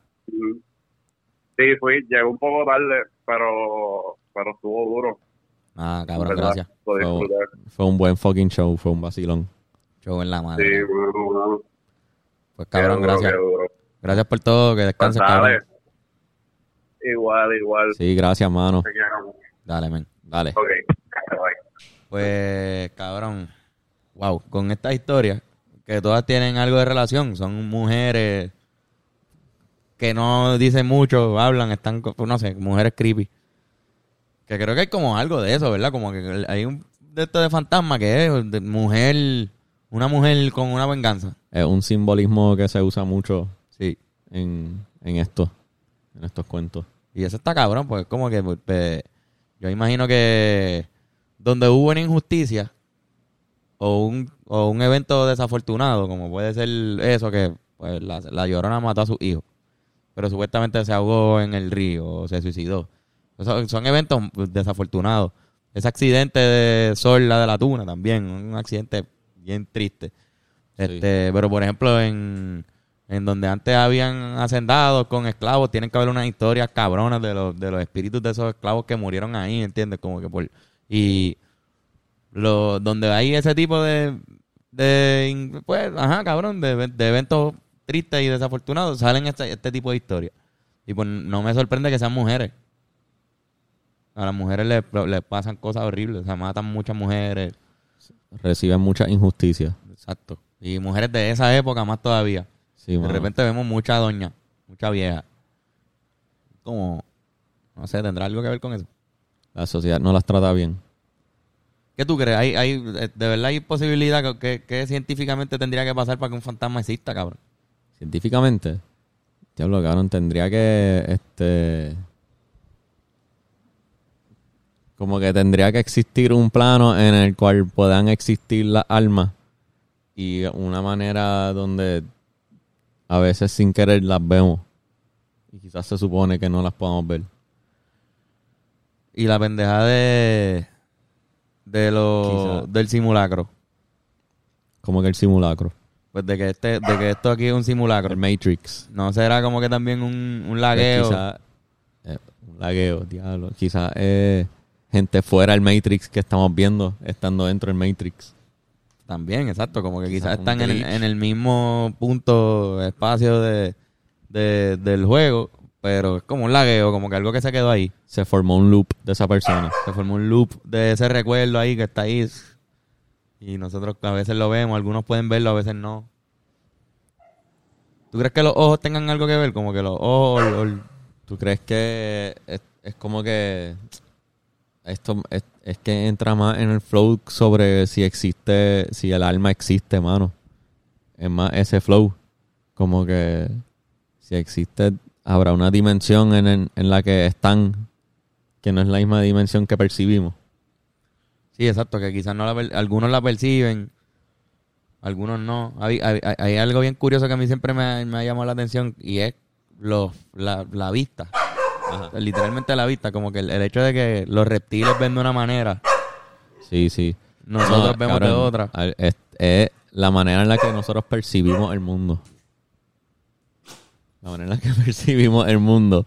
E: Sí, fui, llegué un poco tarde, pero, pero estuvo duro.
A: Ah, cabrón,
E: ¿verdad?
A: gracias.
B: Fue, un buen fucking show, fue un vacilón.
A: Show en la madre.
E: Sí, bueno, bueno.
A: Pues, cabrón,
E: duro,
A: gracias. Gracias por todo. Que
E: Pues
A: descanses,
E: dale.
A: cabrón.
E: Igual, igual.
B: Sí, gracias, mano.
A: Dale, men.
B: Dale.
E: Ok.
A: Pues, cabrón. Wow, con estas historias, que todas tienen algo de relación, son mujeres que no dicen mucho, hablan, están, no sé, mujeres creepy. Que creo que hay como algo de eso, ¿verdad? Como que hay un de esto de fantasma que es de mujer, una mujer con una venganza.
B: Es un simbolismo que se usa mucho
A: Sí.
B: en, en esto, en estos cuentos.
A: Y eso está cabrón, pues como que pues, yo imagino que donde hubo una injusticia o un, o un evento desafortunado, como puede ser eso, que pues, la, la llorona mató a su hijo, pero supuestamente se ahogó en el río o se suicidó. Eso- son eventos desafortunados. Ese accidente de Sol, la de la Tuna, también, un accidente bien triste. Este, pero por ejemplo, en, en donde antes habían hacendados con esclavos, tienen que haber unas historias cabronas de los, de los espíritus de esos esclavos que murieron ahí, ¿entiendes? Como que por y lo, donde hay ese tipo de, de pues, ajá, cabrón, de, de eventos tristes y desafortunados, salen este, este tipo de historias. Y pues no me sorprende que sean mujeres. A las mujeres les, les pasan cosas horribles, o sea, matan muchas mujeres.
B: Reciben mucha injusticia.
A: Exacto. Y mujeres de esa época más todavía.
B: Sí,
A: de
B: mano.
A: repente vemos mucha doña, mucha vieja. Como, no sé, ¿tendrá algo que ver con eso?
B: La sociedad no las trata bien.
A: ¿Qué tú crees? ¿Hay, hay, eh, ¿De verdad hay posibilidad que- que científicamente tendría que pasar para que un fantasma exista, cabrón?
B: Científicamente, diablo, cabrón, tendría que, este... Como que tendría que existir un plano en el cual puedan existir las almas y una manera donde a veces sin querer las vemos y quizás se supone que no las podamos ver.
A: Y la pendeja de, de lo, del simulacro.
B: Como que el simulacro.
A: Pues de que, este, de que esto aquí es un simulacro.
B: El Matrix.
A: ¿No será como que también un, un lagueo?
B: quizá- eh, un lagueo, diablo. Quizás eh, gente fuera del Matrix que estamos viendo estando dentro del Matrix.
A: También, exacto. Como que
B: Quizás
A: están en el,
B: glitch.
A: en el mismo punto, espacio de, de- del juego, pero es como un lagueo, como que algo que se quedó ahí.
B: Se formó un loop de esa persona.
A: Se formó un loop de ese recuerdo ahí que está ahí. Y nosotros a veces lo vemos, algunos pueden verlo, a veces no. ¿Tú crees que los ojos tengan algo que ver? Como que los ojos...
B: ¿Tú crees que es, es como que esto es, es que entra más en el flow sobre si existe, si el alma existe, mano? Es más ese flow. Como que si existe, habrá una dimensión en, en, en la que están que no es la misma dimensión que percibimos.
A: Sí, exacto, que quizás no la algunos la perciben, algunos no. Hay, hay- hay- algo bien curioso que a mí siempre me, me ha llamado la atención y es los, la, la vista. Literalmente la vista, como que el, el hecho de que los reptiles ven de una manera,
B: Sí, sí.
A: nosotros
B: No,
A: vemos de otra.
B: Es, es la manera en la que nosotros percibimos el mundo. La manera en la que percibimos el mundo.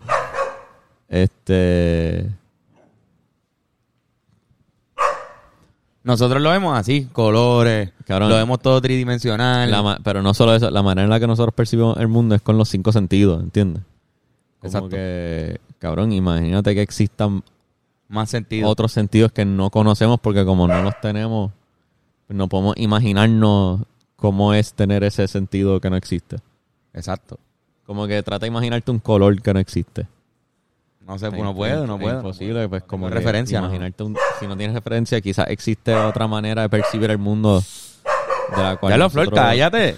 B: Este.
A: Nosotros lo vemos así, colores,
B: Cabrón.
A: lo vemos todo tridimensional.
B: la pero no solo eso, la manera en la que nosotros percibimos el mundo es con los cinco sentidos, ¿entiendes? Como
A: Exacto.
B: que, cabrón, imagínate que existan
A: más sentido.
B: otros sentidos que no conocemos porque como no los tenemos, pues no podemos imaginarnos cómo es tener ese sentido que no existe.
A: Exacto.
B: Como que trata de imaginarte un color que no existe.
A: No sé, no puede, no
B: Es
A: puede.
B: imposible, pues como
A: referencia.
B: Imaginarte un- si no tienes referencia, quizás existe otra manera de percibir el mundo de la cual
A: Ya lo, Flor, cállate.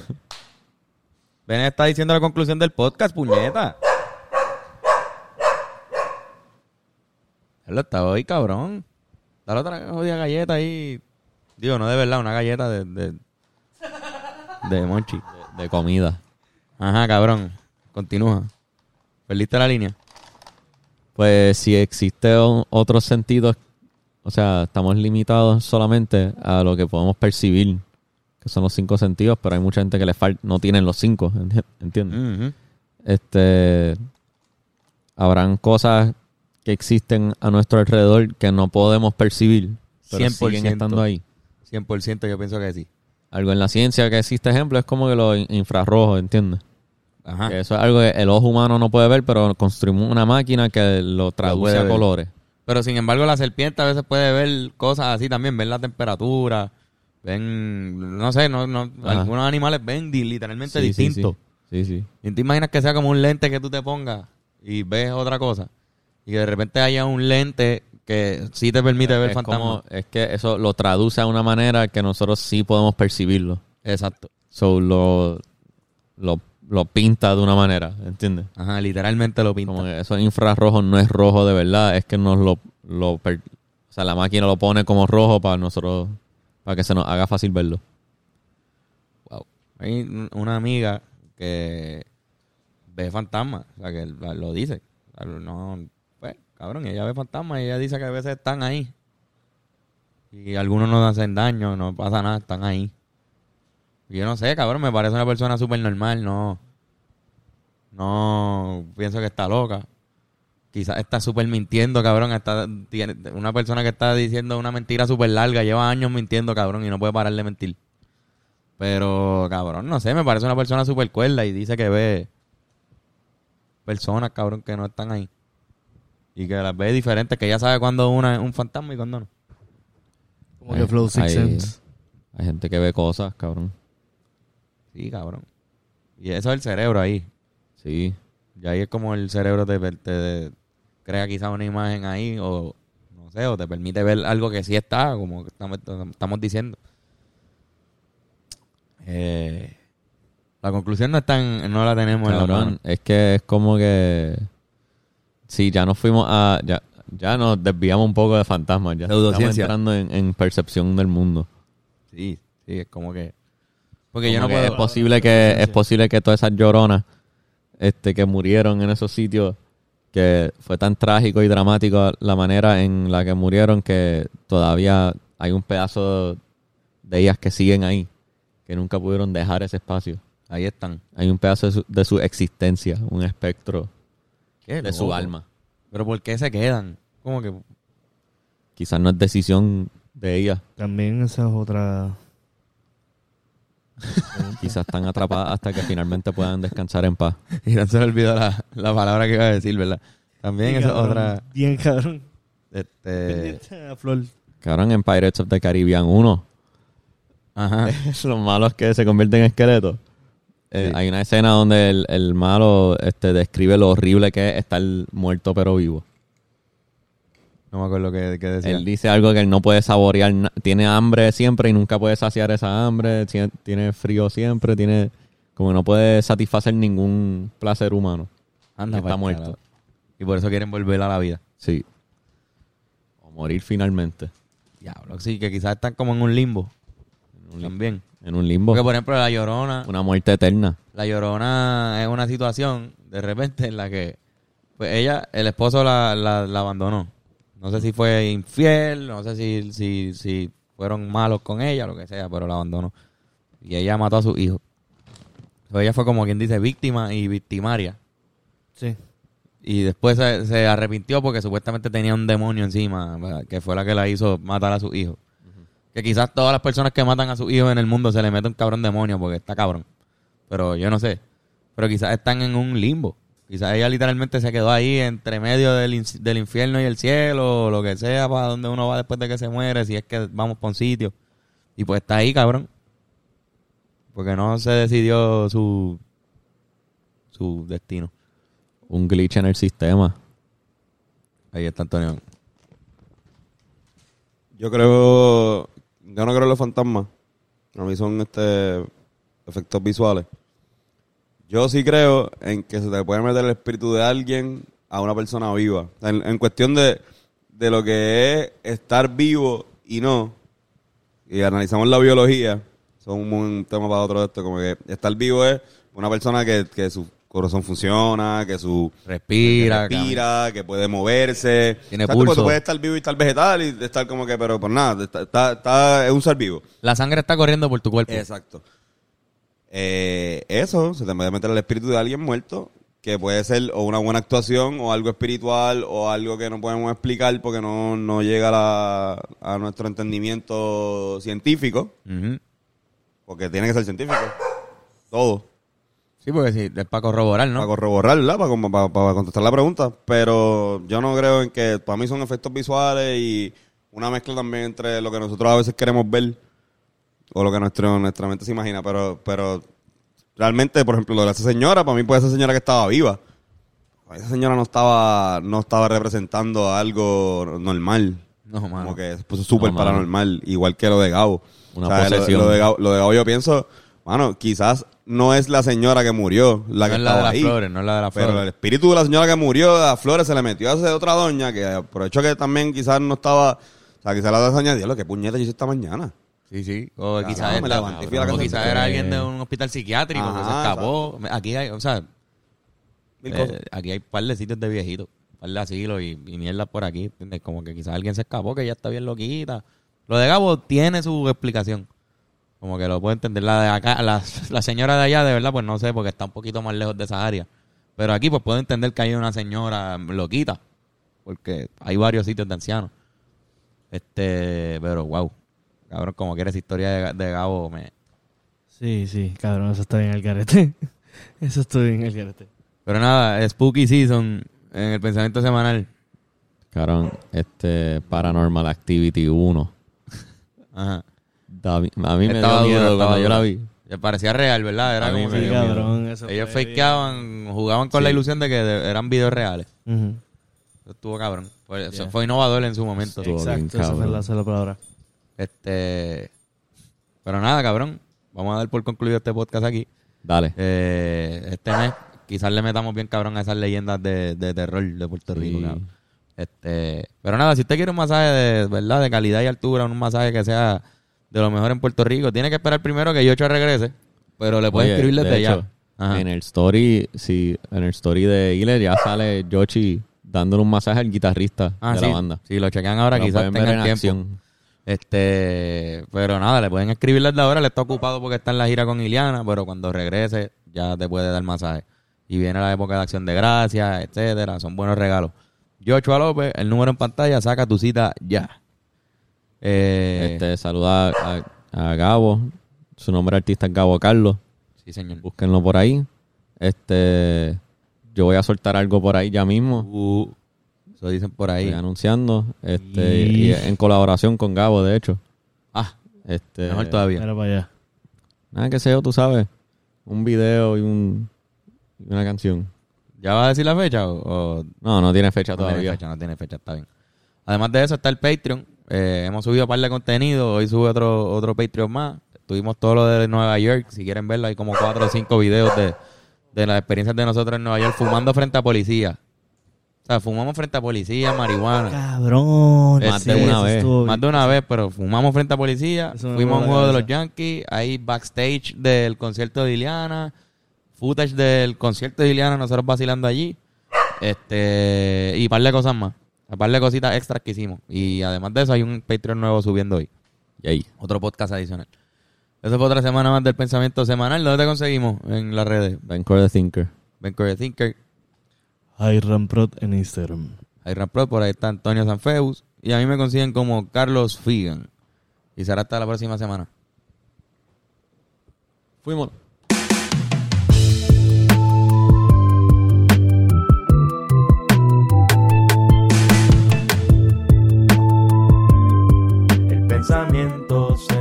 A: Ven, está diciendo la conclusión del podcast, puñeta. Él está hoy, cabrón. Dale otra jodida galleta ahí. Digo, no de verdad, una galleta de... De, de Monchi.
B: de comida.
A: Ajá, cabrón. Continúa. Perdiste la línea.
B: Pues si existen otros sentidos, o sea, estamos limitados solamente a lo que podemos percibir, que son los cinco sentidos, pero hay mucha gente que le falta, no tienen los cinco, enti- ¿entiendes?
A: Ujú.
B: Este, habrán cosas que existen a nuestro alrededor que no podemos percibir, pero
A: 100%.
B: siguen estando ahí.
A: 100% yo pienso que sí.
B: Algo en la ciencia que existe ejemplo es como que los in- infrarrojos, ¿entiendes?
A: Ajá.
B: Que eso es algo que el ojo humano no puede ver, pero construimos una máquina que lo traduce a
A: ver.
B: colores.
A: Pero sin embargo, la serpiente a veces puede ver cosas así también, ven la temperatura, ven, no sé, no, no, algunos animales ven literalmente
B: Sí, sí,
A: distinto.
B: Sí, sí.
A: Y te imaginas que sea como un lente que tú te pongas y ves otra cosa. Y que de repente haya un lente que sí te permite ver
B: es,
A: fantasmas.
B: como- es que eso lo traduce a una manera que nosotros sí podemos percibirlo.
A: Exacto.
B: So, lo, lo, lo pinta de una manera, ¿entiendes?
A: Ajá, literalmente lo pinta.
B: Como que esos infrarrojos no es rojo de verdad, es que nos lo, lo per- o sea, la máquina lo pone como rojo para nosotros, para que se nos haga fácil verlo.
A: Wow. Hay un- una amiga que ve fantasmas, o sea, que lo dice. No, cabrón, ella ve fantasmas y ella dice que a veces están ahí. Y algunos no hacen daño, no pasa nada, están ahí. Yo no sé, cabrón, me parece una persona súper normal, no. No pienso que está loca. Quizás está súper mintiendo, cabrón. Está, una persona que está diciendo una mentira súper larga, lleva años mintiendo, cabrón, y no puede parar de mentir. Pero, cabrón, no sé, me parece una persona súper cuerda y dice que ve personas, cabrón, que no están ahí. Y que las ve diferentes, que ella sabe cuándo una es un fantasma y cuándo no.
C: Como que Flow Six
B: hay,
C: Sense.
B: hay gente que ve cosas, cabrón.
A: Sí, cabrón. Y eso es el cerebro ahí.
B: Sí.
A: Y ahí es como el cerebro te, te- te crea quizás una imagen ahí o no sé, o te permite ver algo que sí está, como estamos, estamos diciendo. Eh, la conclusión no está en- no la tenemos en la
B: Cabrón,
A: mano.
B: es que es como que sí, ya nos fuimos a ya, ya nos desviamos un poco de fantasmas, ya estamos entrando en, en percepción del mundo.
A: Sí, sí, es como que porque yo no puedo
B: es posible que es posible que todas esas lloronas este que murieron en esos sitios que fue tan trágico y dramático la manera en la que murieron que todavía hay un pedazo de ellas que siguen ahí que nunca pudieron dejar ese espacio.
A: ahí están.
B: Hay un pedazo de su, de su existencia, un espectro
A: Qué
B: de su alma.
A: Pero ¿por qué se quedan? Como que
B: Quizás no es decisión de ellas,
C: También esa es otra...
B: quizás están atrapadas hasta que finalmente puedan descansar en paz.
A: y no se me olvidó la, la palabra que iba a decir, ¿verdad? También esa es
C: Cabrón,
A: otra
C: Bien, cabrón.
A: este
C: Flor.
B: Cabrón, en Pirates of the Caribbean 1,
A: Ajá.
B: los malos que se convierten en esqueletos. Eh,
A: Sí.
B: Hay una escena donde el, el malo este, describe lo horrible que es estar muerto pero vivo.
A: No me acuerdo qué, qué decía.
B: Él dice algo que él no puede saborear. Tiene hambre siempre y nunca puede saciar esa hambre. tie- Tiene frío siempre. Tiene como no puede satisfacer ningún placer humano.
A: Anda,
B: está muerto.
A: Y por eso quieren volver a la vida.
B: Sí. O morir finalmente.
A: Diablo, sí, que quizás están como en un limbo.
B: En un, lim-
A: También.
B: en un limbo.
A: Porque, por ejemplo, la llorona.
B: Una muerte eterna.
A: La llorona es una situación de repente en la que pues ella, el esposo la, la, la abandonó. No sé si fue infiel, no sé si, si, si fueron malos con ella, lo que sea, pero la abandonó. Y ella mató a su hijo. Entonces, ella fue como quien dice víctima y victimaria.
C: Sí.
A: Y después se, se arrepintió porque supuestamente tenía un demonio encima, que fue la que la hizo matar a su hijo. Que quizás todas las personas que matan a sus hijos en el mundo se le mete un cabrón demonio porque está cabrón. Pero yo no sé. Pero quizás están en un limbo. Quizás ella literalmente se quedó ahí entre medio del, in- del infierno y el cielo, o lo que sea, para donde uno va después de que se muere, si es que vamos por un sitio. Y pues está ahí, cabrón. Porque no se decidió su, su destino.
B: Un glitch en el sistema.
A: Ahí está Antonio.
D: Yo creo. Yo no creo en los fantasmas. A mí son este efectos visuales. Yo sí creo en que se te puede meter el espíritu de alguien a una persona viva. En, cuestión de, de lo que es estar vivo y no. Y analizamos la biología. Son un, un tema para otro de esto. Como que estar vivo es una persona que, que su corazón funciona, que su
A: Respira,
D: que respira, que puede moverse.
A: Tiene
D: O sea, tú,
A: pulso.
D: tú puedes estar vivo y estar vegetal y estar como que, pero por nada, está, está, está- es un ser vivo.
A: La sangre está corriendo por tu cuerpo.
D: Exacto. Eh, eso, se te puede meter el espíritu de alguien muerto, que puede ser o una buena actuación, o algo espiritual, o algo que no podemos explicar porque no, no llega a, la- a nuestro entendimiento científico, porque tiene que ser científico. Todo.
A: Sí, porque sí, es para corroborar, ¿no?
D: Para corroborar, ¿verdad? Para, para- para contestar la pregunta. Pero yo no creo en que para mí son efectos visuales y una mezcla también entre lo que nosotros a veces queremos ver o lo que nuestro, nuestra mente se imagina. Pero, pero realmente, por ejemplo, lo de esa señora, para mí puede ser señora que estaba viva. Esa señora no estaba, no estaba representando algo normal.
A: No, mano.
D: Como que se puso súper
B: No,
D: paranormal, igual que lo de Gabo.
B: Una
D: O sea. Lo, de Gabo, lo de Gabo yo pienso, mano, quizás no es la señora que murió la
A: no
D: que
A: es la de las
D: ahí.
A: flores, no es la de las
D: Pero el
A: flores.
D: espíritu de la señora que murió de las flores se le metió a esa otra doña que aprovechó que también quizás no estaba, o sea, quizás la doña diablo, qué puñeta yo hice esta mañana.
A: Sí, sí. O quizás o era alguien de un hospital psiquiátrico que se escapó. Aquí hay, o sea, eh, aquí hay un par de sitios de viejitos, un par de asilos y, y mierda por aquí. ¿entiendes? Como que quizás alguien se escapó, que ya está bien loquita. Lo de Gabo tiene su explicación. Como que lo puedo entender. La de acá, la, la señora de allá, de verdad, pues no sé, porque está un poquito más lejos de esa área. Pero aquí, pues puedo entender que hay una señora loquita. Porque hay varios sitios de ancianos. Este, pero wow. Cabrón, como que esa historia de, de Gabo me.
C: Sí, sí, cabrón, eso está bien al garete. Eso está bien al garete.
A: Pero nada, Spooky Season en el pensamiento semanal.
B: Cabrón, este Paranormal Activity 1.
A: Ajá.
B: A mí me
A: Estaba
B: dio miedo
A: duro,
B: cuando yo la vi.
A: Le parecía real, ¿verdad? Era
B: A mí
A: como
C: Sí, cabrón, eso
A: ellos fakeaban, jugaban con la ilusión de que de- eran videos reales. Eso estuvo cabrón. Fue, eso
C: Yeah.
A: fue innovador en su momento.
B: Estuvo bien,
C: Exacto, esa fue la sola palabra.
A: Este. Pero nada, cabrón. Vamos a dar por concluido este podcast aquí.
B: Dale.
A: Eh, este mes quizás le metamos bien cabrón a esas leyendas de, de terror de Puerto Rico. Cabrón. Este, pero nada, si usted quiere un masaje de verdad de calidad y altura, un masaje que sea de lo mejor en Puerto Rico, tiene que esperar primero que Yocho regrese, pero le puede
B: Oye,
A: escribir desde
B: de
A: ya. Ajá.
B: En el story, sí, en el story de Iler ya sale Yoshi dándole un masaje al guitarrista
A: Ah,
B: de
A: sí.
B: la banda.
A: Si lo chequean ahora,
B: Lo
A: quizás tengan
B: en
A: tiempo.
B: acción.
A: Este, pero nada, le pueden escribir desde ahora, le está ocupado porque está en la gira con Iliana, pero cuando regrese ya te puede dar masaje. Y viene la época de acción de gracias, etcétera, son buenos regalos. Joshua López, el número en pantalla, saca tu cita ya. Eh,
B: Este, saluda a, a Gabo. Su nombre artista es Gabo Carlos.
A: Sí, señor.
B: Búsquenlo por ahí. Este, yo voy a soltar algo por ahí ya mismo.
A: Uh, eso dicen por ahí.
B: Estoy anunciando. Este,
C: Y-
B: y en colaboración con Gabo, de hecho.
A: Ah,
B: Este,
A: Mejor todavía.
C: Mira para allá.
B: Nada que sea, tú sabes. Un video y, un, una canción.
A: ¿Ya vas a decir la fecha o, o
B: No, no tiene fecha
A: no tiene
B: todavía.
A: fecha? No tiene fecha, está bien. Además de eso está el Patreon. Eh, hemos subido un par de contenido. Hoy sube otro, otro Patreon más. Tuvimos todo lo de Nueva York. Si quieren verlo, hay como cuatro o cinco videos de, de las experiencias de nosotros en Nueva York fumando frente a policía. O sea, fumamos frente a policía, marihuana.
C: Cabrón.
B: Más de una vez.
A: Más de una vez, pero fumamos frente a policía.
C: Eso
A: Fuimos a un juego de los. Yankees. Hay backstage del concierto de Iliana. Footage del concierto de Iliana, nosotros vacilando allí. Este, y par de cosas más. Un par de cositas extras que hicimos. Y además de eso, hay un Patreon nuevo subiendo hoy.
B: Yay.
A: Otro podcast adicional. Eso fue otra semana más del pensamiento semanal. ¿Dónde te conseguimos? En las redes.
B: Vancouver the Thinker.
A: Vancouver Thinker,
C: Hiramprod en Instagram.
A: Pro, por ahí está Antonio Sanfeus. Y a mí me consiguen como Carlos Figan. Y será hasta la próxima semana.
B: Fuimos. pensamientos eh.